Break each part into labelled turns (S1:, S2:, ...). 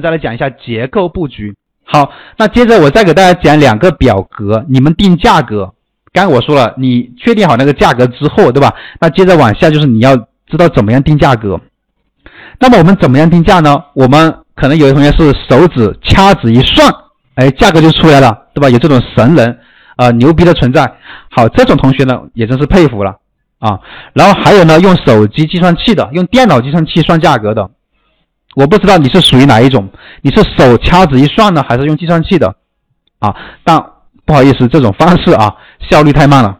S1: 再来讲一下结构布局。好，那接着我再给大家讲两个表格，你们定价格。刚我说了，你确定好那个价格之后，对吧？那接着往下就是你要知道怎么样定价格。那么我们怎么样定价呢？我们可能有的同学是手指掐指一算，哎，价格就出来了，对吧？有这种神人啊，牛逼的存在。好，这种同学呢，也真是佩服了啊。然后还有呢，用手机计算器的，用电脑计算器算价格的。我不知道你是属于哪一种，你是手掐指一算呢，还是用计算器的？啊，但不好意思，这种方式啊，效率太慢了。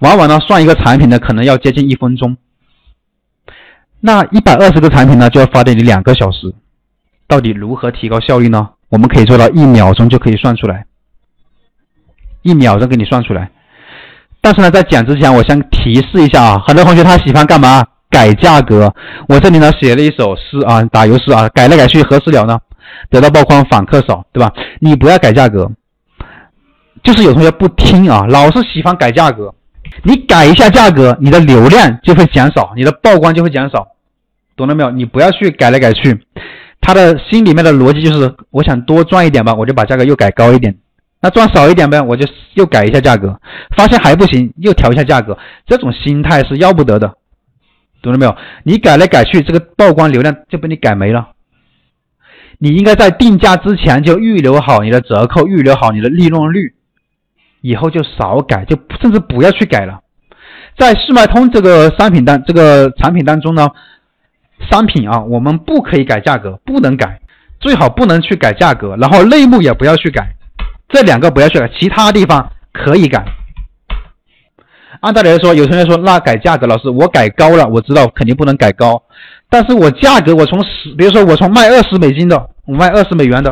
S1: 往往呢，算一个产品呢，可能要接近一分钟。那一百二十个产品呢，就要花掉你两个小时。到底如何提高效率呢？我们可以做到一秒钟就可以算出来，一秒钟给你算出来。但是呢，在讲之前，我先提示一下啊，很多同学他喜欢干嘛？改价格，我这里呢写了一首诗啊，打油诗啊，改来改去何时了呢？得到曝光访客少，对吧？你不要改价格，就是有同学不听啊，老是喜欢改价格。你改一下价格，你的流量就会减少，你的曝光就会减少，懂了没有？你不要去改来改去，他的心里面的逻辑就是，我想多赚一点吧，我就把价格又改高一点；那赚少一点呗，我就又改一下价格，发现还不行，又调一下价格。这种心态是要不得的。懂了没有？你改来改去，这个曝光流量就被你改没了。你应该在定价之前就预留好你的折扣，预留好你的利润率，以后就少改，就甚至不要去改了。在世脉通这个商品当这个产品当中呢，商品啊，我们不可以改价格，不能改，最好不能去改价格，然后类目也不要去改，这两个不要去改，其他地方可以改。按道理来说，有同学说那改价格，老师我改高了，我知道肯定不能改高，但是我价格我从十，比如说我从卖二十美金的，我卖二十美元的，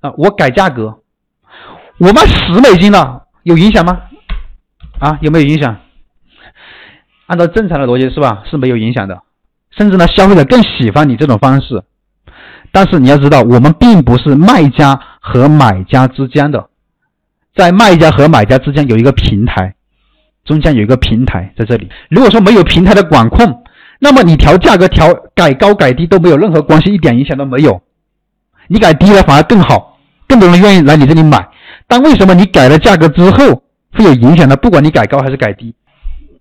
S1: 啊，我改价格，我卖十美金的，有影响吗？啊，有没有影响？按照正常的逻辑是吧？是没有影响的，甚至呢，消费者更喜欢你这种方式。但是你要知道，我们并不是卖家和买家之间的，在卖家和买家之间有一个平台。中间有一个平台在这里。如果说没有平台的管控，那么你调价格调改高改低都没有任何关系，一点影响都没有。你改低了反而更好，更多人愿意来你这里买。但为什么你改了价格之后会有影响呢？不管你改高还是改低，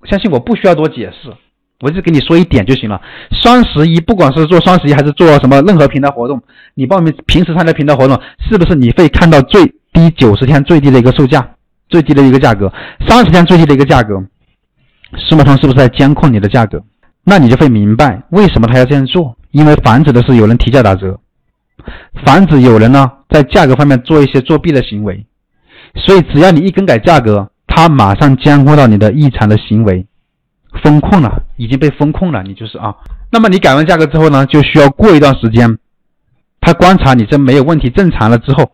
S1: 相信我不需要多解释，我就给你说一点就行了。双十一不管是做双十一还是做什么任何平台活动，你报名平时参加平台活动，是不是你会看到最低九十天最低的一个售价？最低的一个价格，三十天最低的一个价格，世贸通是不是在监控你的价格？那你就会明白为什么他要这样做，因为防止的是有人提价打折，防止有人呢在价格方面做一些作弊的行为。所以只要你一更改价格，他马上监控到你的异常的行为，风控了，已经被风控了，你就是啊。那么你改完价格之后呢，就需要过一段时间，他观察你这没有问题，正常了之后。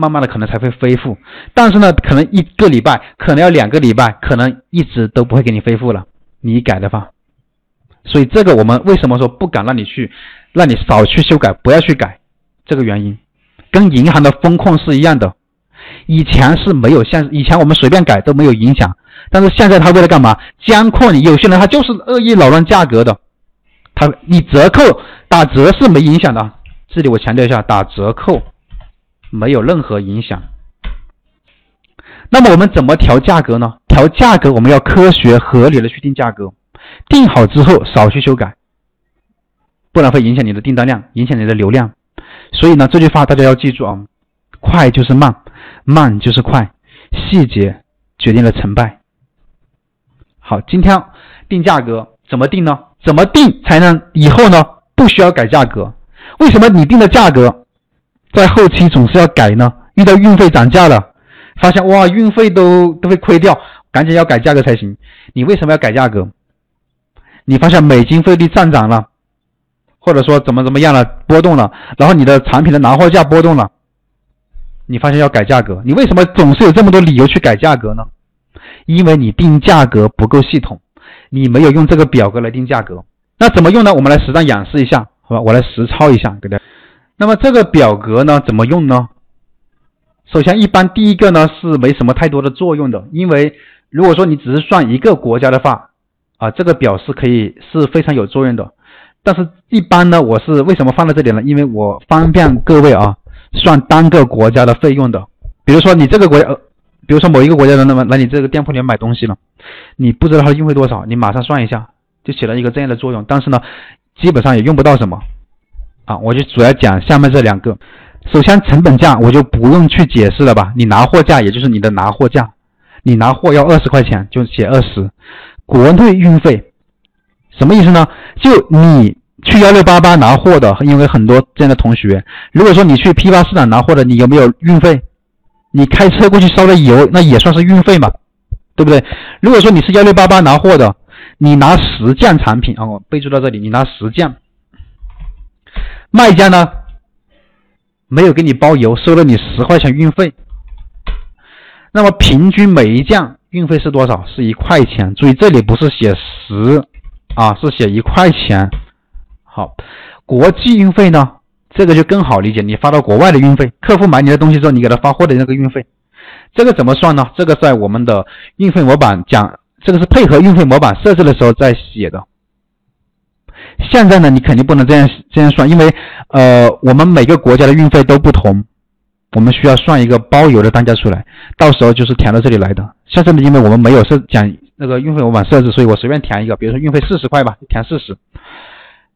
S1: 慢慢的可能才会恢复，但是呢，可能一个礼拜，可能要两个礼拜，可能一直都不会给你恢复了。你改的话，所以这个我们为什么说不敢让你去，让你少去修改，不要去改，这个原因，跟银行的风控是一样的。以前是没有像以前我们随便改都没有影响，但是现在他为了干嘛？监控你，有些人他就是恶意扰乱价格的，他你折扣打折是没影响的。这里我强调一下，打折扣。没有任何影响。那么我们怎么调价格呢？调价格我们要科学合理的去定价格，定好之后少去修改，不然会影响你的订单量，影响你的流量。所以呢，这句话大家要记住啊：快就是慢，慢就是快，细节决定了成败。好，今天定价格怎么定呢？怎么定才能以后呢不需要改价格？为什么你定的价格？在后期总是要改呢，遇到运费涨价了，发现哇运费都都会亏掉，赶紧要改价格才行。你为什么要改价格？你发现美金汇率上涨了，或者说怎么怎么样了波动了，然后你的产品的拿货价波动了，你发现要改价格，你为什么总是有这么多理由去改价格呢？因为你定价格不够系统，你没有用这个表格来定价格。那怎么用呢？我们来实战演示一下，好吧？我来实操一下，给大家。那么这个表格呢，怎么用呢？首先，一般第一个呢是没什么太多的作用的，因为如果说你只是算一个国家的话，啊，这个表是可以是非常有作用的。但是一般呢，我是为什么放在这里呢？因为我方便各位啊算单个国家的费用的。比如说你这个国家，呃比如说某一个国家的，那么来你这个店铺里面买东西了，你不知道它运费多少，你马上算一下，就起了一个这样的作用。但是呢，基本上也用不到什么啊。我就主要讲下面这两个。首先成本价我就不用去解释了吧？你拿货价也就是你的拿货价，你拿货要二十块钱就写二十，国内运费什么意思呢？就你去幺六八八拿货的，因为很多这样的同学，如果说你去批发市场拿货的，你有没有运费？你开车过去烧的油，那也算是运费嘛，对不对？如果说你是幺六八八拿货的，你拿十件产品啊，我备注到这里，你拿十件，卖家呢？没有给你包邮，收了你十块钱运费。那么平均每一件运费是多少？是一块钱。注意这里不是写十啊，是写一块钱。好，国际运费呢？这个就更好理解，你发到国外的运费，客户买你的东西之后，你给他发货的那个运费，这个怎么算呢？这个在我们的运费模板讲，这个是配合运费模板设置的时候再写的。现在呢，你肯定不能这样这样算，因为呃，我们每个国家的运费都不同，我们需要算一个包邮的单价出来，到时候就是填到这里来的。现在呢，因为我们没有设讲那个运费模板设置，所以我随便填一个，比如说运费四十块吧，填四十。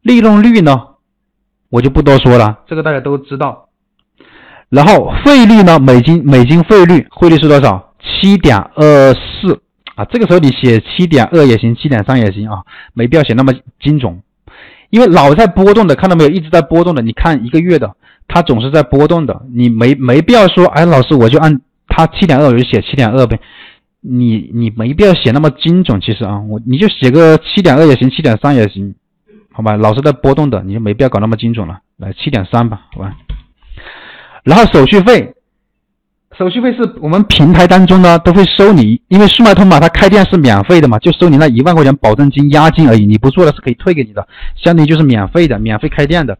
S1: 利润率呢，我就不多说了，这个大家都知道。然后费率呢，美金美金费率汇率是多少？七点二四啊，这个时候你写七点二也行，七点三也行啊，没必要写那么精准。因为老在波动的，看到没有？一直在波动的。你看一个月的，它总是在波动的。你没没必要说，哎，老师我就按它七点二，我就写七点二呗。你你没必要写那么精准，其实啊，我你就写个七点二也行，七点三也行，好吧？老是在波动的，你就没必要搞那么精准了。来七点三吧，好吧？然后手续费。手续费是我们平台当中呢都会收你，因为速卖通嘛，它开店是免费的嘛，就收你那一万块钱保证金押金而已，你不做的是可以退给你的，相当于就是免费的，免费开店的。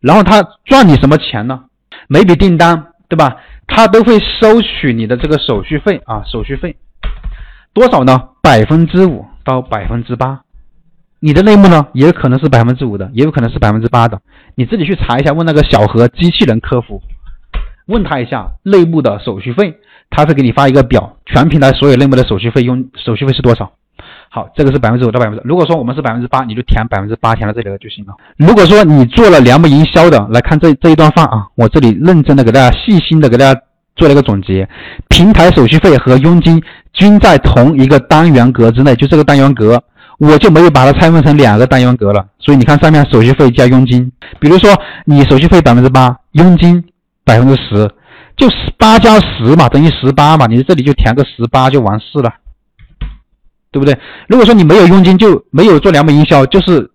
S1: 然后他赚你什么钱呢？每笔订单，对吧？他都会收取你的这个手续费啊，手续费多少呢？百分之五到百分之八，你的类目呢也有可能是百分之五的，也有可能是百分之八的，你自己去查一下，问那个小何机器人客服。问他一下内部的手续费，他会给你发一个表，全平台所有类目的手续费用手续费是多少？好，这个是百分之五到百分之。如果说我们是百分之八，你就填百分之八，填到这里了就行了。如果说你做了两步营销的，来看这这一段话啊，我这里认真的给大家细心的给大家做了一个总结，平台手续费和佣金均在同一个单元格之内，就这个单元格，我就没有把它拆分成两个单元格了。所以你看上面手续费加佣金，比如说你手续费百分之八，佣金。百分之十，就十八加十嘛，等于十八嘛，你这里就填个十八就完事了，对不对？如果说你没有佣金，就没有做两本营销，就是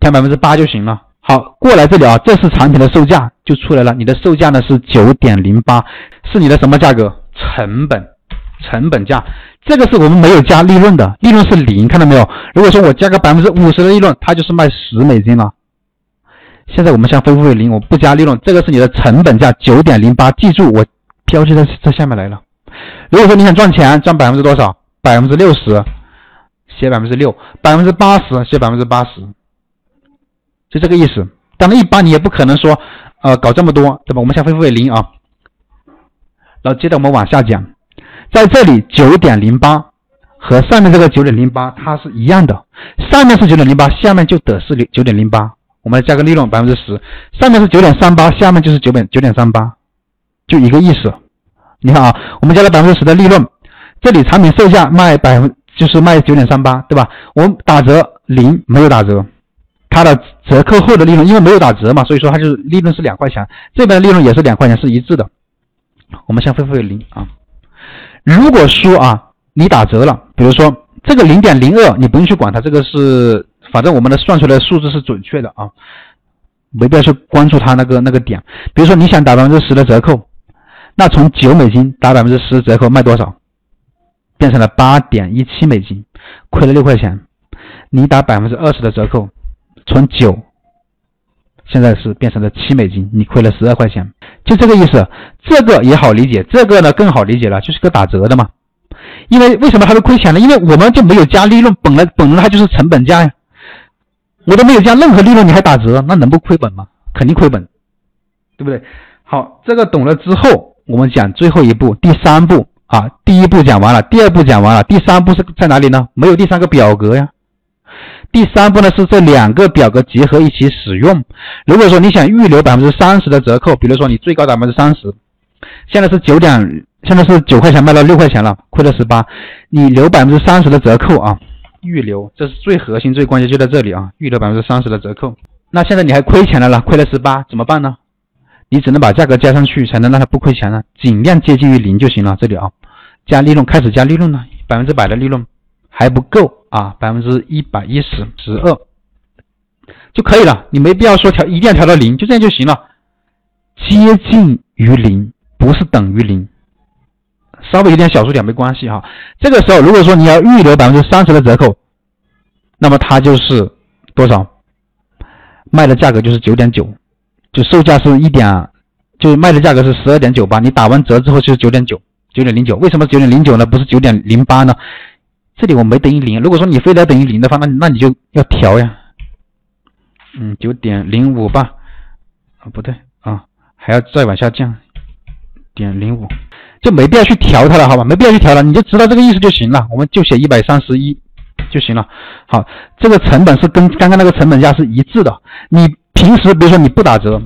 S1: 填百分之八就行了。好，过来这里啊，这是产品的售价就出来了，你的售价呢是九点零八，是你的什么价格？成本，成本价，这个是我们没有加利润的，利润是零，看到没有？如果说我加个百分之五十的利润，它就是卖十美金了。现在我们先恢复为零，我不加利润，这个是你的成本价九点零八，记住我标记在这下面来了。如果说你想赚钱，赚百分之多少？百分之六十，写百分之六；百分之八十，写百分之八十，就这个意思。当然，一般你也不可能说，呃，搞这么多，对吧？我们先恢复为零啊。然后接着我们往下讲，在这里九点零八和上面这个九点零八它是一样的，上面是九点零八，下面就得是九点零八。我们来加个利润百分之十，上面是九点三八，下面就是九点九点三八，就一个意思。你看啊，我们加了百分之十的利润，这里产品售价卖百分就是卖九点三八，对吧？我们打折零没有打折，它的折扣后的利润因为没有打折嘛，所以说它就是利润是两块钱，这边利润也是两块钱，是一致的。我们先恢复为零啊。如果说啊你打折了，比如说这个零点零二，你不用去管它，这个是。反正我们的算出来的数字是准确的啊，没必要去关注它那个那个点。比如说你想打百分之十的折扣，那从九美金打百分之十折扣卖多少？变成了八点一七美金，亏了六块钱。你打百分之二十的折扣，从九现在是变成了七美金，你亏了十二块钱，就这个意思。这个也好理解，这个呢更好理解了，就是个打折的嘛。因为为什么它会亏钱呢？因为我们就没有加利润，本来本来它就是成本价呀。我都没有加任何利润，你还打折，那能不亏本吗？肯定亏本，对不对？好，这个懂了之后，我们讲最后一步，第三步啊，第一步讲完了，第二步讲完了，第三步是在哪里呢？没有第三个表格呀。第三步呢是这两个表格结合一起使用。如果说你想预留百分之三十的折扣，比如说你最高百分之三十，现在是九点，现在是九块钱卖到六块钱了，亏了十八，你留百分之三十的折扣啊。预留，这是最核心、最关键，就在这里啊！预留百分之三十的折扣，那现在你还亏钱了了，亏了十八，怎么办呢？你只能把价格加上去，才能让它不亏钱了，尽量接近于零就行了。这里啊，加利润，开始加利润了，百分之百的利润还不够啊，百分之一百一十十二就可以了，你没必要说调，一定要调到零，就这样就行了，接近于零，不是等于零。稍微有点小数点没关系哈，这个时候如果说你要预留百分之三十的折扣，那么它就是多少？卖的价格就是九点九，就售价是一点，就卖的价格是十二点九八，你打完折之后就是九点九，九点零九。为什么九点零九呢？不是九点零八呢？这里我没等于零，如果说你非得等于零的话，那那你就要调呀。嗯，九点零五吧？啊，不对啊，还要再往下降，点零五。就没必要去调它了，好吧？没必要去调了，你就知道这个意思就行了。我们就写一百三十一就行了。好，这个成本是跟刚刚那个成本价是一致的。你平时比如说你不打折，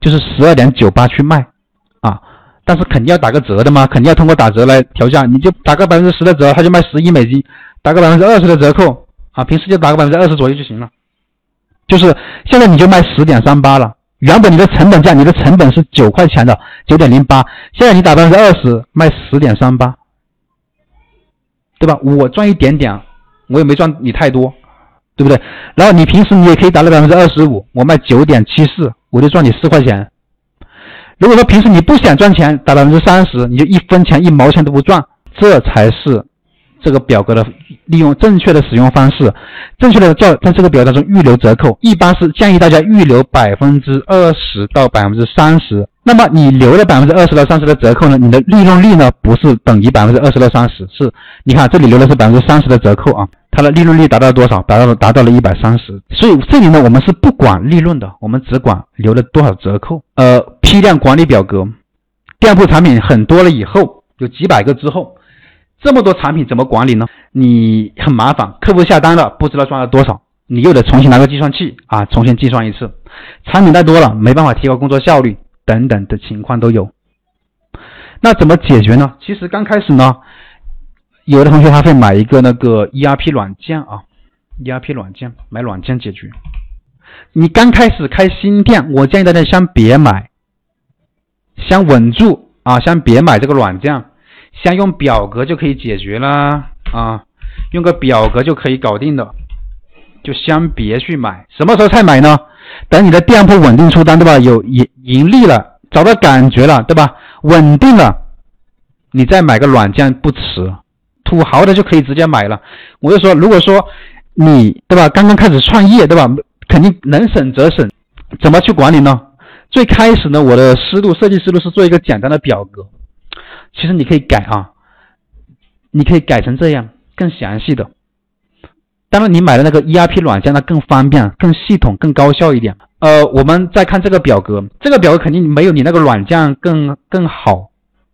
S1: 就是十二点九八去卖啊，但是肯定要打个折的嘛，肯定要通过打折来调价。你就打个百分之十的折，他就卖十一美金；打个百分之二十的折扣啊，平时就打个百分之二十左右就行了。就是现在你就卖十点三八了。原本你的成本价，你的成本是九块钱的，九点零八，现在你打百分之二十，卖十点三八，对吧？我赚一点点，我也没赚你太多，对不对？然后你平时你也可以打到百分之二十五，我卖九点七四，我就赚你四块钱。如果说平时你不想赚钱，打百分之三十，你就一分钱一毛钱都不赚，这才是。这个表格的利用正确的使用方式，正确的叫在这个表当中预留折扣，一般是建议大家预留百分之二十到百分之三十。那么你留了百分之二十到三十的折扣呢？你的利润率呢不是等于百分之二十到三十，是你看这里留的是百分之三十的折扣啊，它的利润率达到了多少？达到了达到了一百三十。所以这里呢我们是不管利润的，我们只管留了多少折扣。呃，批量管理表格，店铺产品很多了以后，有几百个之后。这么多产品怎么管理呢？你很麻烦，客户下单了不知道赚了多少，你又得重新拿个计算器啊，重新计算一次。产品太多了，没办法提高工作效率，等等的情况都有。那怎么解决呢？其实刚开始呢，有的同学他会买一个那个 ERP 软件啊，ERP 软件买软件解决。你刚开始开新店，我建议大家先别买，先稳住啊，先别买这个软件。先用表格就可以解决啦啊，用个表格就可以搞定的，就先别去买。什么时候才买呢？等你的店铺稳定出单，对吧？有盈盈利了，找到感觉了，对吧？稳定了，你再买个软件不迟。土豪的就可以直接买了。我就说，如果说你对吧，刚刚开始创业，对吧？肯定能省则省。怎么去管理呢？最开始呢，我的思路设计思路是做一个简单的表格。其实你可以改啊，你可以改成这样更详细的。当然，你买的那个 ERP 软件，它更方便、更系统、更高效一点。呃，我们再看这个表格，这个表格肯定没有你那个软件更更好，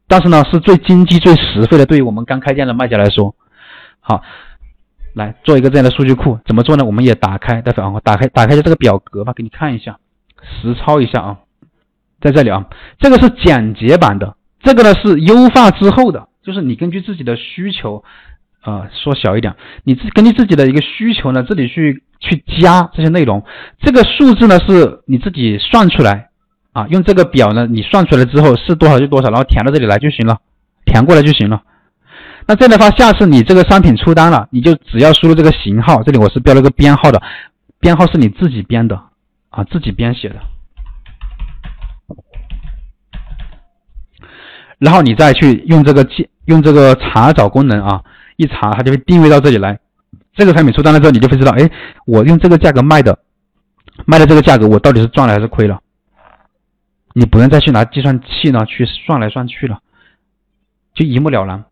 S1: 但是呢，是最经济、最实惠的。对于我们刚开店的卖家来说，好，来做一个这样的数据库，怎么做呢？我们也打开，待会啊，我打开打开一下这个表格吧，给你看一下，实操一下啊，在这里啊，这个是简洁版的。这个呢是优化之后的，就是你根据自己的需求，啊，缩小一点，你自根据自己的一个需求呢，这里去去加这些内容。这个数字呢是你自己算出来，啊，用这个表呢，你算出来之后是多少就多少，然后填到这里来就行了，填过来就行了。那这样的话，下次你这个商品出单了，你就只要输入这个型号，这里我是标了个编号的，编号是你自己编的，啊，自己编写的。然后你再去用这个记用这个查找功能啊，一查它就会定位到这里来。这个产品出单了之后，你就会知道，哎，我用这个价格卖的，卖的这个价格我到底是赚了还是亏了？你不用再去拿计算器呢去算来算去了，就一目了然。